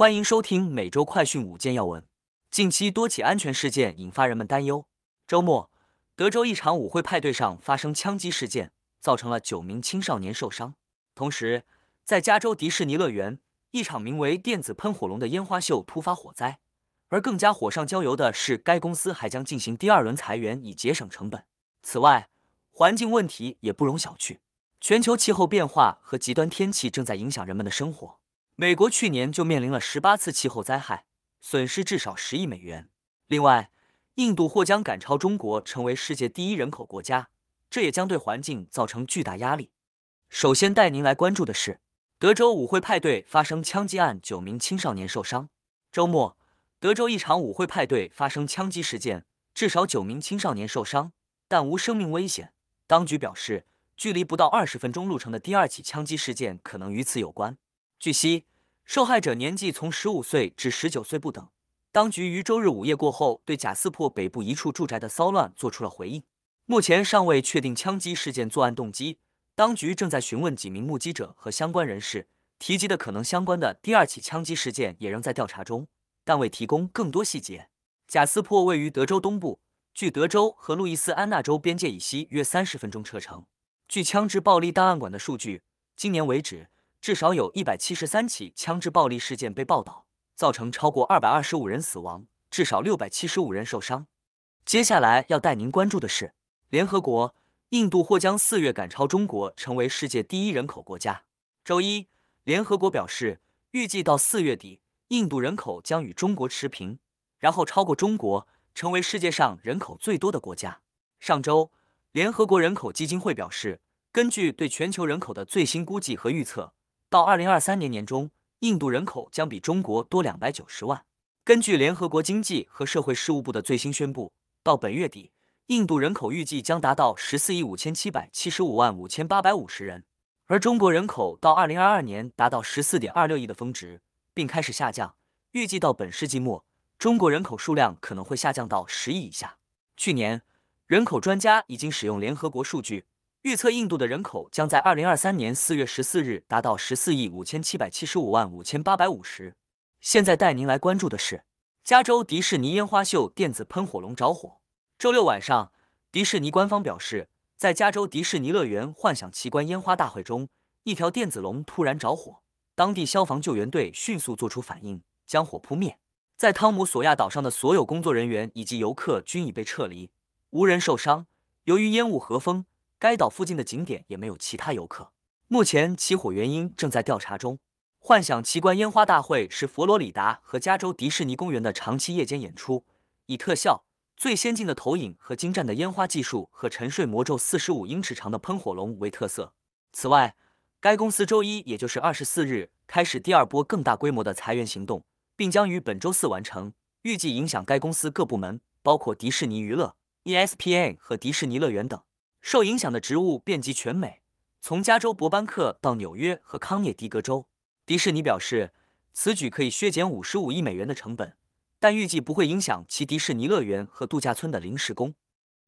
欢迎收听每周快讯五件要闻。近期多起安全事件引发人们担忧。周末，德州一场舞会派对上发生枪击事件，造成了九名青少年受伤。同时，在加州迪士尼乐园，一场名为“电子喷火龙”的烟花秀突发火灾。而更加火上浇油的是，该公司还将进行第二轮裁员，以节省成本。此外，环境问题也不容小觑。全球气候变化和极端天气正在影响人们的生活。美国去年就面临了十八次气候灾害，损失至少十亿美元。另外，印度或将赶超中国成为世界第一人口国家，这也将对环境造成巨大压力。首先带您来关注的是，德州舞会派对发生枪击案，九名青少年受伤。周末，德州一场舞会派对发生枪击事件，至少九名青少年受伤，但无生命危险。当局表示。距离不到二十分钟路程的第二起枪击事件可能与此有关。据悉，受害者年纪从十五岁至十九岁不等。当局于周日午夜过后对贾斯珀北部一处住宅的骚乱做出了回应。目前尚未确定枪击事件作案动机。当局正在询问几名目击者和相关人士，提及的可能相关的第二起枪击事件也仍在调查中，但未提供更多细节。贾斯珀位于德州东部，距德州和路易斯安那州边界以西约三十分钟车程。据枪支暴力档案馆的数据，今年为止，至少有一百七十三起枪支暴力事件被报道，造成超过二百二十五人死亡，至少六百七十五人受伤。接下来要带您关注的是，联合国，印度或将四月赶超中国，成为世界第一人口国家。周一，联合国表示，预计到四月底，印度人口将与中国持平，然后超过中国，成为世界上人口最多的国家。上周。联合国人口基金会表示，根据对全球人口的最新估计和预测，到二零二三年年中，印度人口将比中国多两百九十万。根据联合国经济和社会事务部的最新宣布，到本月底，印度人口预计将达到十四亿五千七百七十五万五千八百五十人，而中国人口到二零二二年达到十四点二六亿的峰值，并开始下降。预计到本世纪末，中国人口数量可能会下降到十亿以下。去年。人口专家已经使用联合国数据预测，印度的人口将在二零二三年四月十四日达到十四亿五千七百七十五万五千八百五十。现在带您来关注的是，加州迪士尼烟花秀电子喷火龙着火。周六晚上，迪士尼官方表示，在加州迪士尼乐园幻想奇观烟花大会中，一条电子龙突然着火，当地消防救援队迅速做出反应，将火扑灭。在汤姆索亚岛上的所有工作人员以及游客均已被撤离。无人受伤。由于烟雾和风，该岛附近的景点也没有其他游客。目前起火原因正在调查中。幻想奇观烟花大会是佛罗里达和加州迪士尼公园的长期夜间演出，以特效、最先进的投影和精湛的烟花技术和沉睡魔咒四十五英尺长的喷火龙为特色。此外，该公司周一，也就是二十四日，开始第二波更大规模的裁员行动，并将于本周四完成，预计影响该公司各部门，包括迪士尼娱乐。ESPN 和迪士尼乐园等受影响的植物遍及全美，从加州伯班克到纽约和康涅狄格州。迪士尼表示，此举可以削减五十五亿美元的成本，但预计不会影响其迪士尼乐园和度假村的临时工。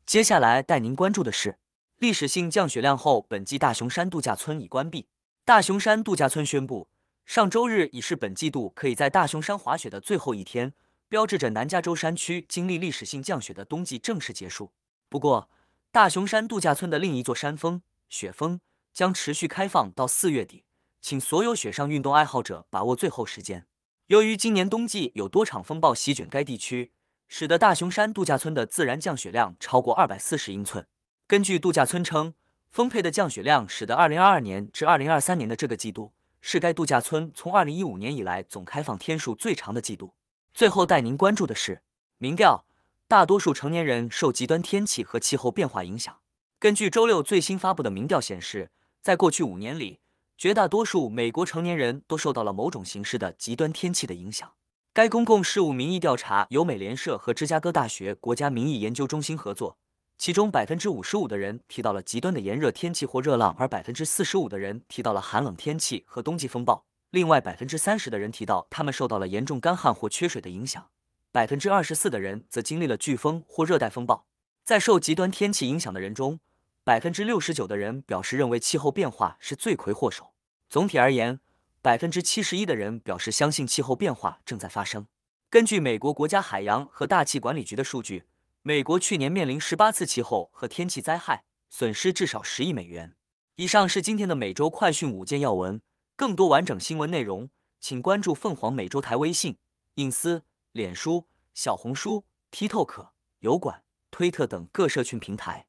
接下来带您关注的是，历史性降雪量后，本季大熊山度假村已关闭。大熊山度假村宣布，上周日已是本季度可以在大熊山滑雪的最后一天。标志着南加州山区经历历史性降雪的冬季正式结束。不过，大熊山度假村的另一座山峰雪峰将持续开放到四月底，请所有雪上运动爱好者把握最后时间。由于今年冬季有多场风暴席卷该地区，使得大熊山度假村的自然降雪量超过二百四十英寸。根据度假村称，丰沛的降雪量使得二零二二年至二零二三年的这个季度是该度假村从二零一五年以来总开放天数最长的季度。最后带您关注的是民调，大多数成年人受极端天气和气候变化影响。根据周六最新发布的民调显示，在过去五年里，绝大多数美国成年人都受到了某种形式的极端天气的影响。该公共事务民意调查由美联社和芝加哥大学国家民意研究中心合作，其中百分之五十五的人提到了极端的炎热天气或热浪，而百分之四十五的人提到了寒冷天气和冬季风暴。另外，百分之三十的人提到他们受到了严重干旱或缺水的影响，百分之二十四的人则经历了飓风或热带风暴。在受极端天气影响的人中，百分之六十九的人表示认为气候变化是罪魁祸首。总体而言，百分之七十一的人表示相信气候变化正在发生。根据美国国家海洋和大气管理局的数据，美国去年面临十八次气候和天气灾害，损失至少十亿美元。以上是今天的每周快讯五件要闻，更多完整新闻内容，请关注凤凰美洲台微信、隐私、脸书、小红书、TikTok、油管、推特等各社群平台。